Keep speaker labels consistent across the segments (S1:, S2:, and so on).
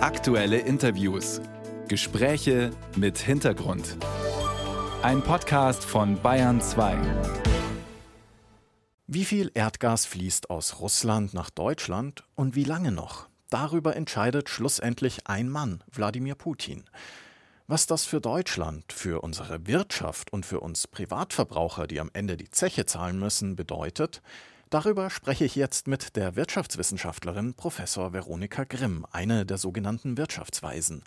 S1: Aktuelle Interviews. Gespräche mit Hintergrund. Ein Podcast von Bayern 2.
S2: Wie viel Erdgas fließt aus Russland nach Deutschland und wie lange noch? Darüber entscheidet schlussendlich ein Mann, Wladimir Putin. Was das für Deutschland, für unsere Wirtschaft und für uns Privatverbraucher, die am Ende die Zeche zahlen müssen, bedeutet, Darüber spreche ich jetzt mit der Wirtschaftswissenschaftlerin Professor Veronika Grimm, eine der sogenannten Wirtschaftsweisen.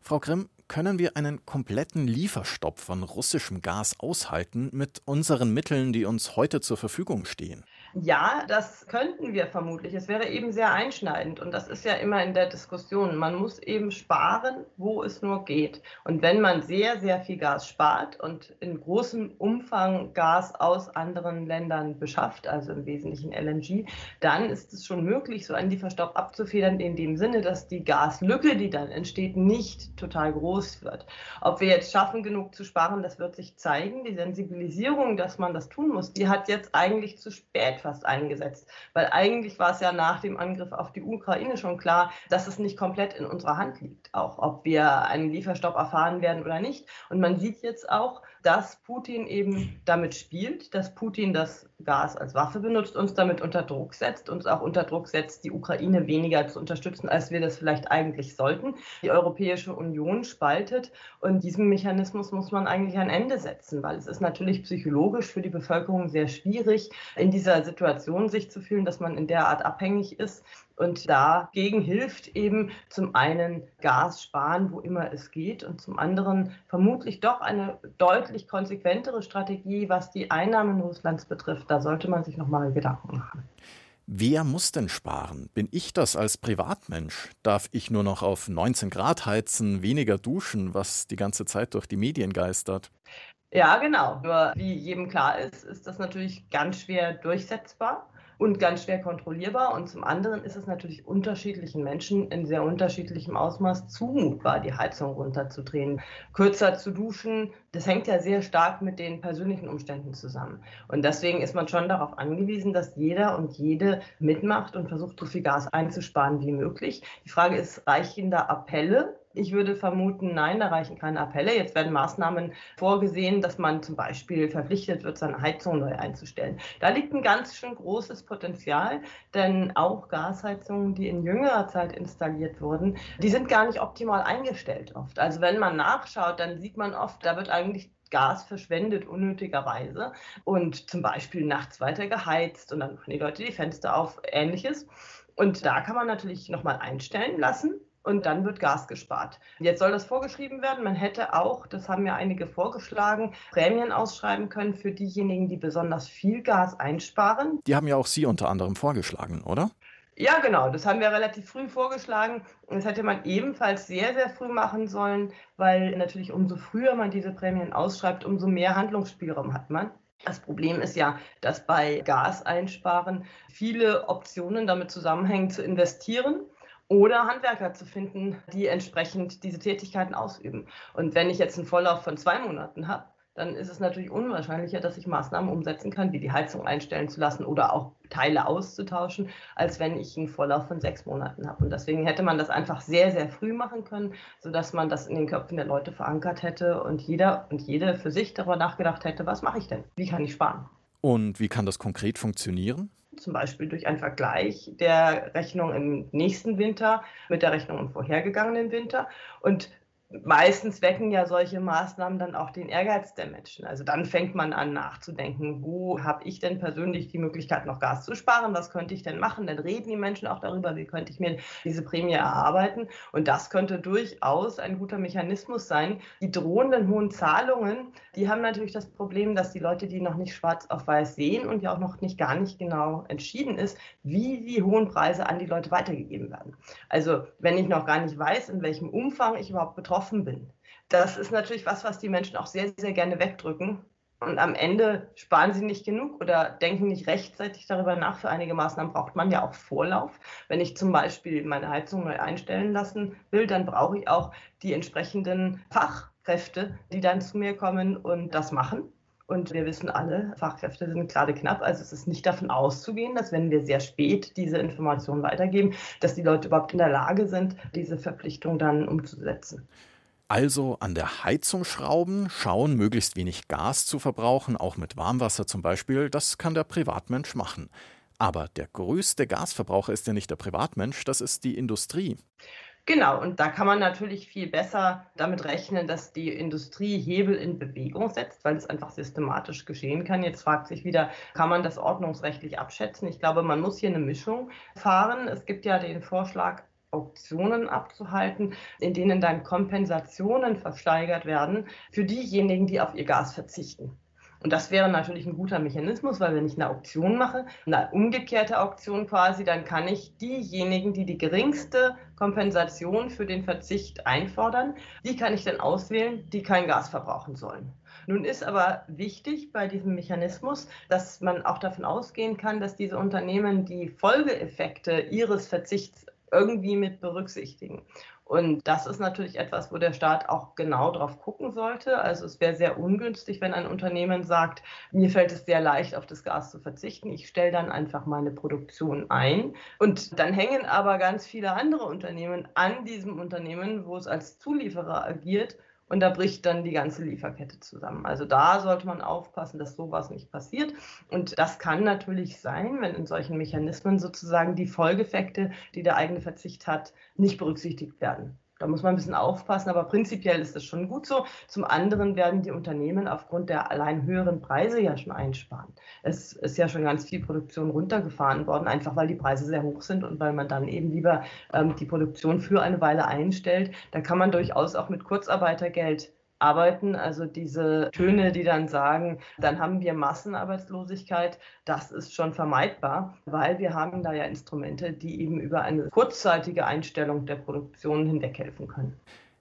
S2: Frau Grimm, können wir einen kompletten Lieferstopp von russischem Gas aushalten mit unseren Mitteln, die uns heute zur Verfügung stehen?
S3: Ja, das könnten wir vermutlich. Es wäre eben sehr einschneidend und das ist ja immer in der Diskussion. Man muss eben sparen, wo es nur geht. Und wenn man sehr, sehr viel Gas spart und in großem Umfang Gas aus anderen Ländern beschafft, also im Wesentlichen LNG, dann ist es schon möglich, so einen Lieferstopp abzufedern in dem Sinne, dass die Gaslücke, die dann entsteht, nicht total groß wird. Ob wir jetzt schaffen, genug zu sparen, das wird sich zeigen. Die Sensibilisierung, dass man das tun muss, die hat jetzt eigentlich zu spät fast eingesetzt. Weil eigentlich war es ja nach dem Angriff auf die Ukraine schon klar, dass es nicht komplett in unserer Hand liegt, auch ob wir einen Lieferstopp erfahren werden oder nicht. Und man sieht jetzt auch, dass Putin eben damit spielt, dass Putin das Gas als Waffe benutzt, uns damit unter Druck setzt, uns auch unter Druck setzt, die Ukraine weniger zu unterstützen, als wir das vielleicht eigentlich sollten. Die Europäische Union spaltet und diesem Mechanismus muss man eigentlich ein Ende setzen, weil es ist natürlich psychologisch für die Bevölkerung sehr schwierig, in dieser Situation sich zu fühlen, dass man in der Art abhängig ist. Und dagegen hilft eben zum einen Gas sparen, wo immer es geht, und zum anderen vermutlich doch eine deutlich konsequentere Strategie, was die Einnahmen Russlands betrifft. Da sollte man sich nochmal Gedanken machen.
S2: Wer muss denn sparen? Bin ich das als Privatmensch? Darf ich nur noch auf 19 Grad heizen, weniger duschen, was die ganze Zeit durch die Medien geistert?
S3: Ja, genau. Nur wie jedem klar ist, ist das natürlich ganz schwer durchsetzbar und ganz schwer kontrollierbar. Und zum anderen ist es natürlich unterschiedlichen Menschen in sehr unterschiedlichem Ausmaß zumutbar, die Heizung runterzudrehen, kürzer zu duschen. Das hängt ja sehr stark mit den persönlichen Umständen zusammen. Und deswegen ist man schon darauf angewiesen, dass jeder und jede mitmacht und versucht, so viel Gas einzusparen wie möglich. Die Frage ist, reichen da Appelle ich würde vermuten, nein, da reichen keine Appelle. Jetzt werden Maßnahmen vorgesehen, dass man zum Beispiel verpflichtet wird, seine Heizung neu einzustellen. Da liegt ein ganz schön großes Potenzial, denn auch Gasheizungen, die in jüngerer Zeit installiert wurden, die sind gar nicht optimal eingestellt oft. Also wenn man nachschaut, dann sieht man oft, da wird eigentlich Gas verschwendet unnötigerweise und zum Beispiel nachts weiter geheizt und dann machen die Leute die Fenster auf, ähnliches. Und da kann man natürlich nochmal einstellen lassen und dann wird Gas gespart. Jetzt soll das vorgeschrieben werden. Man hätte auch, das haben ja einige vorgeschlagen, Prämien ausschreiben können für diejenigen, die besonders viel Gas einsparen.
S2: Die haben ja auch Sie unter anderem vorgeschlagen, oder?
S3: Ja, genau. Das haben wir relativ früh vorgeschlagen. Das hätte man ebenfalls sehr, sehr früh machen sollen, weil natürlich umso früher man diese Prämien ausschreibt, umso mehr Handlungsspielraum hat man. Das Problem ist ja, dass bei Gaseinsparen viele Optionen damit zusammenhängen, zu investieren oder Handwerker zu finden, die entsprechend diese Tätigkeiten ausüben. Und wenn ich jetzt einen Vorlauf von zwei Monaten habe, dann ist es natürlich unwahrscheinlicher, dass ich Maßnahmen umsetzen kann, wie die Heizung einstellen zu lassen oder auch Teile auszutauschen, als wenn ich einen Vorlauf von sechs Monaten habe. Und deswegen hätte man das einfach sehr, sehr früh machen können, sodass man das in den Köpfen der Leute verankert hätte und jeder und jede für sich darüber nachgedacht hätte, was mache ich denn? Wie kann ich sparen?
S2: Und wie kann das konkret funktionieren?
S3: Zum Beispiel durch einen Vergleich der Rechnung im nächsten Winter mit der Rechnung im vorhergegangenen Winter. Und meistens wecken ja solche Maßnahmen dann auch den Ehrgeiz der Menschen. Also dann fängt man an nachzudenken, wo habe ich denn persönlich die Möglichkeit, noch Gas zu sparen? Was könnte ich denn machen? Dann reden die Menschen auch darüber, wie könnte ich mir diese Prämie erarbeiten? Und das könnte durchaus ein guter Mechanismus sein. Die drohenden hohen Zahlungen, die haben natürlich das Problem, dass die Leute, die noch nicht schwarz auf weiß sehen und ja auch noch nicht gar nicht genau entschieden ist, wie die hohen Preise an die Leute weitergegeben werden. Also wenn ich noch gar nicht weiß, in welchem Umfang ich überhaupt betroffen betroffen bin. Das ist natürlich was, was die Menschen auch sehr, sehr gerne wegdrücken. Und am Ende sparen sie nicht genug oder denken nicht rechtzeitig darüber nach. Für einige Maßnahmen braucht man ja auch Vorlauf. Wenn ich zum Beispiel meine Heizung neu einstellen lassen will, dann brauche ich auch die entsprechenden Fachkräfte, die dann zu mir kommen und das machen. Und wir wissen alle, Fachkräfte sind gerade knapp. Also es ist nicht davon auszugehen, dass wenn wir sehr spät diese Informationen weitergeben, dass die Leute überhaupt in der Lage sind, diese Verpflichtung dann umzusetzen.
S2: Also an der Heizung schrauben, schauen, möglichst wenig Gas zu verbrauchen, auch mit Warmwasser zum Beispiel, das kann der Privatmensch machen. Aber der größte Gasverbraucher ist ja nicht der Privatmensch, das ist die Industrie.
S3: Genau, und da kann man natürlich viel besser damit rechnen, dass die Industrie Hebel in Bewegung setzt, weil es einfach systematisch geschehen kann. Jetzt fragt sich wieder, kann man das ordnungsrechtlich abschätzen? Ich glaube, man muss hier eine Mischung fahren. Es gibt ja den Vorschlag, Auktionen abzuhalten, in denen dann Kompensationen versteigert werden für diejenigen, die auf ihr Gas verzichten. Und das wäre natürlich ein guter Mechanismus, weil wenn ich eine Auktion mache, eine umgekehrte Auktion quasi, dann kann ich diejenigen, die die geringste Kompensation für den Verzicht einfordern, die kann ich dann auswählen, die kein Gas verbrauchen sollen. Nun ist aber wichtig bei diesem Mechanismus, dass man auch davon ausgehen kann, dass diese Unternehmen die Folgeeffekte ihres Verzichts irgendwie mit berücksichtigen. Und das ist natürlich etwas, wo der Staat auch genau drauf gucken sollte. Also es wäre sehr ungünstig, wenn ein Unternehmen sagt, mir fällt es sehr leicht, auf das Gas zu verzichten. Ich stelle dann einfach meine Produktion ein. Und dann hängen aber ganz viele andere Unternehmen an diesem Unternehmen, wo es als Zulieferer agiert und da bricht dann die ganze Lieferkette zusammen. Also da sollte man aufpassen, dass sowas nicht passiert. Und das kann natürlich sein, wenn in solchen Mechanismen sozusagen die Folgeffekte, die der eigene Verzicht hat, nicht berücksichtigt werden. Da muss man ein bisschen aufpassen, aber prinzipiell ist das schon gut so. Zum anderen werden die Unternehmen aufgrund der allein höheren Preise ja schon einsparen. Es ist ja schon ganz viel Produktion runtergefahren worden, einfach weil die Preise sehr hoch sind und weil man dann eben lieber ähm, die Produktion für eine Weile einstellt. Da kann man durchaus auch mit Kurzarbeitergeld arbeiten. Also diese Töne, die dann sagen, dann haben wir Massenarbeitslosigkeit, das ist schon vermeidbar, weil wir haben da ja Instrumente, die eben über eine kurzzeitige Einstellung der Produktion hinweg helfen können.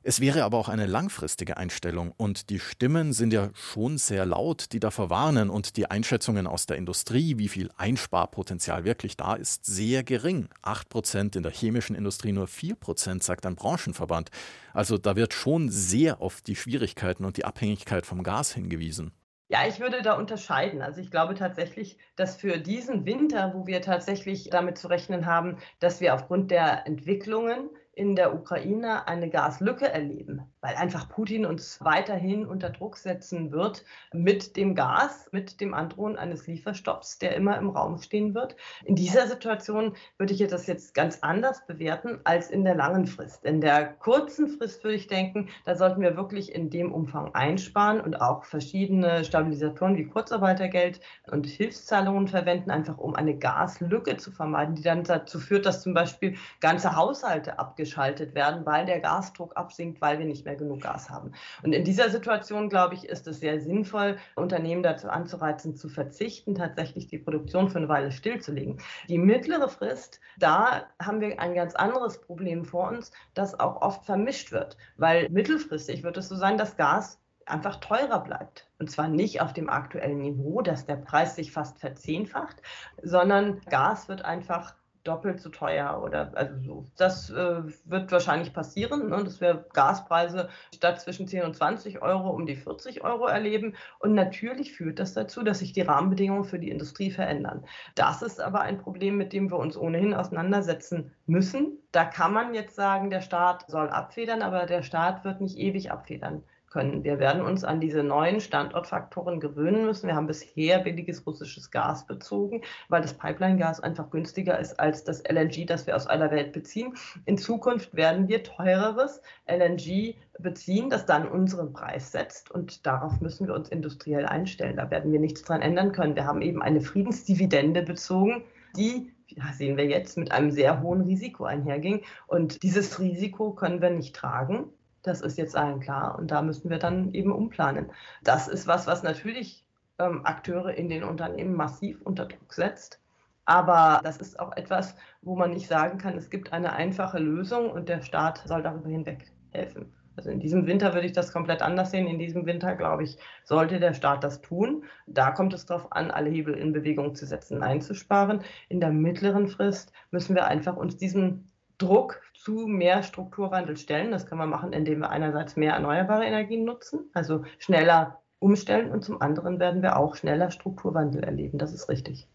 S2: Es wäre aber auch eine langfristige Einstellung und die Stimmen sind ja schon sehr laut, die davor warnen und die Einschätzungen aus der Industrie, wie viel Einsparpotenzial wirklich da ist, sehr gering. Acht Prozent in der chemischen Industrie, nur vier Prozent, sagt ein Branchenverband. Also da wird schon sehr auf die Schwierigkeiten und die Abhängigkeit vom Gas hingewiesen.
S3: Ja, ich würde da unterscheiden. Also ich glaube tatsächlich, dass für diesen Winter, wo wir tatsächlich damit zu rechnen haben, dass wir aufgrund der Entwicklungen in der Ukraine eine Gaslücke erleben, weil einfach Putin uns weiterhin unter Druck setzen wird mit dem Gas, mit dem Androhen eines Lieferstopps, der immer im Raum stehen wird. In dieser Situation würde ich das jetzt ganz anders bewerten als in der langen Frist. In der kurzen Frist würde ich denken, da sollten wir wirklich in dem Umfang einsparen und auch verschiedene Stabilisatoren wie Kurzarbeitergeld und Hilfszahlungen verwenden, einfach um eine Gaslücke zu vermeiden, die dann dazu führt, dass zum Beispiel ganze Haushalte abgeschlossen geschaltet werden, weil der Gasdruck absinkt, weil wir nicht mehr genug Gas haben. Und in dieser Situation, glaube ich, ist es sehr sinnvoll, Unternehmen dazu anzureizen, zu verzichten, tatsächlich die Produktion für eine Weile stillzulegen. Die mittlere Frist, da haben wir ein ganz anderes Problem vor uns, das auch oft vermischt wird, weil mittelfristig wird es so sein, dass Gas einfach teurer bleibt. Und zwar nicht auf dem aktuellen Niveau, dass der Preis sich fast verzehnfacht, sondern Gas wird einfach doppelt so teuer oder also so. Das äh, wird wahrscheinlich passieren, ne, dass wir Gaspreise statt zwischen 10 und 20 Euro um die 40 Euro erleben. Und natürlich führt das dazu, dass sich die Rahmenbedingungen für die Industrie verändern. Das ist aber ein Problem, mit dem wir uns ohnehin auseinandersetzen müssen. Da kann man jetzt sagen, der Staat soll abfedern, aber der Staat wird nicht ewig abfedern können. Wir werden uns an diese neuen Standortfaktoren gewöhnen müssen. Wir haben bisher billiges russisches Gas bezogen, weil das Pipeline-Gas einfach günstiger ist als das LNG, das wir aus aller Welt beziehen. In Zukunft werden wir teureres LNG beziehen, das dann unseren Preis setzt. Und darauf müssen wir uns industriell einstellen. Da werden wir nichts dran ändern können. Wir haben eben eine Friedensdividende bezogen, die ja, sehen wir jetzt, mit einem sehr hohen Risiko einherging. Und dieses Risiko können wir nicht tragen. Das ist jetzt allen klar und da müssen wir dann eben umplanen. Das ist was, was natürlich ähm, Akteure in den Unternehmen massiv unter Druck setzt. Aber das ist auch etwas, wo man nicht sagen kann, es gibt eine einfache Lösung und der Staat soll darüber hinweg helfen. Also in diesem Winter würde ich das komplett anders sehen. In diesem Winter, glaube ich, sollte der Staat das tun. Da kommt es darauf an, alle Hebel in Bewegung zu setzen, einzusparen. In der mittleren Frist müssen wir einfach uns diesen Druck zu mehr Strukturwandel stellen. Das können wir machen, indem wir einerseits mehr erneuerbare Energien nutzen, also schneller umstellen und zum anderen werden wir auch schneller Strukturwandel erleben. Das ist richtig.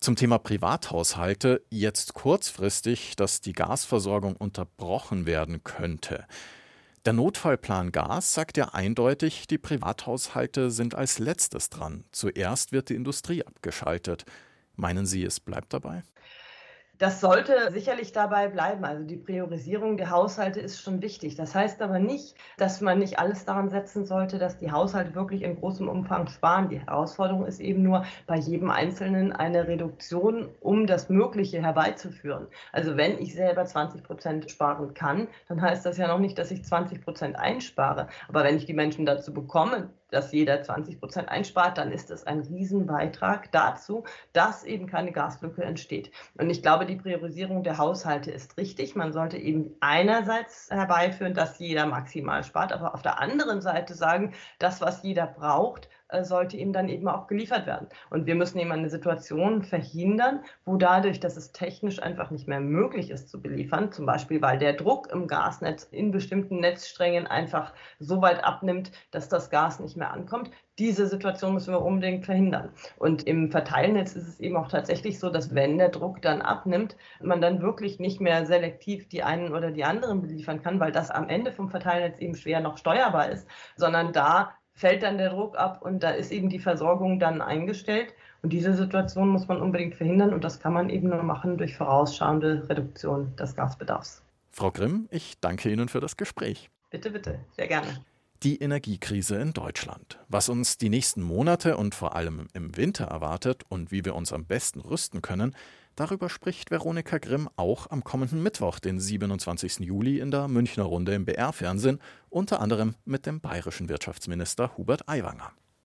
S2: Zum Thema Privathaushalte jetzt kurzfristig, dass die Gasversorgung unterbrochen werden könnte. Der Notfallplan Gas sagt ja eindeutig, die Privathaushalte sind als letztes dran. Zuerst wird die Industrie abgeschaltet. Meinen Sie, es bleibt dabei?
S3: Das sollte sicherlich dabei bleiben. Also die Priorisierung der Haushalte ist schon wichtig. Das heißt aber nicht, dass man nicht alles daran setzen sollte, dass die Haushalte wirklich in großem Umfang sparen. Die Herausforderung ist eben nur bei jedem Einzelnen eine Reduktion, um das Mögliche herbeizuführen. Also wenn ich selber 20 Prozent sparen kann, dann heißt das ja noch nicht, dass ich 20 Prozent einspare. Aber wenn ich die Menschen dazu bekomme, dass jeder 20 Prozent einspart, dann ist das ein Riesenbeitrag dazu, dass eben keine Gaslücke entsteht. Und ich glaube, die Priorisierung der Haushalte ist richtig. Man sollte eben einerseits herbeiführen, dass jeder maximal spart, aber auf der anderen Seite sagen, das, was jeder braucht, sollte ihm dann eben auch geliefert werden. Und wir müssen eben eine Situation verhindern, wo dadurch, dass es technisch einfach nicht mehr möglich ist zu beliefern, zum Beispiel weil der Druck im Gasnetz in bestimmten Netzsträngen einfach so weit abnimmt, dass das Gas nicht mehr ankommt. Diese Situation müssen wir unbedingt verhindern. Und im Verteilnetz ist es eben auch tatsächlich so, dass wenn der Druck dann abnimmt, man dann wirklich nicht mehr selektiv die einen oder die anderen beliefern kann, weil das am Ende vom Verteilnetz eben schwer noch steuerbar ist, sondern da fällt dann der Druck ab und da ist eben die Versorgung dann eingestellt. Und diese Situation muss man unbedingt verhindern und das kann man eben nur machen durch vorausschauende Reduktion des Gasbedarfs.
S2: Frau Grimm, ich danke Ihnen für das Gespräch.
S3: Bitte, bitte, sehr gerne.
S2: Die Energiekrise in Deutschland. Was uns die nächsten Monate und vor allem im Winter erwartet und wie wir uns am besten rüsten können, Darüber spricht Veronika Grimm auch am kommenden Mittwoch, den 27. Juli, in der Münchner Runde im BR-Fernsehen, unter anderem mit dem bayerischen Wirtschaftsminister Hubert Aiwanger.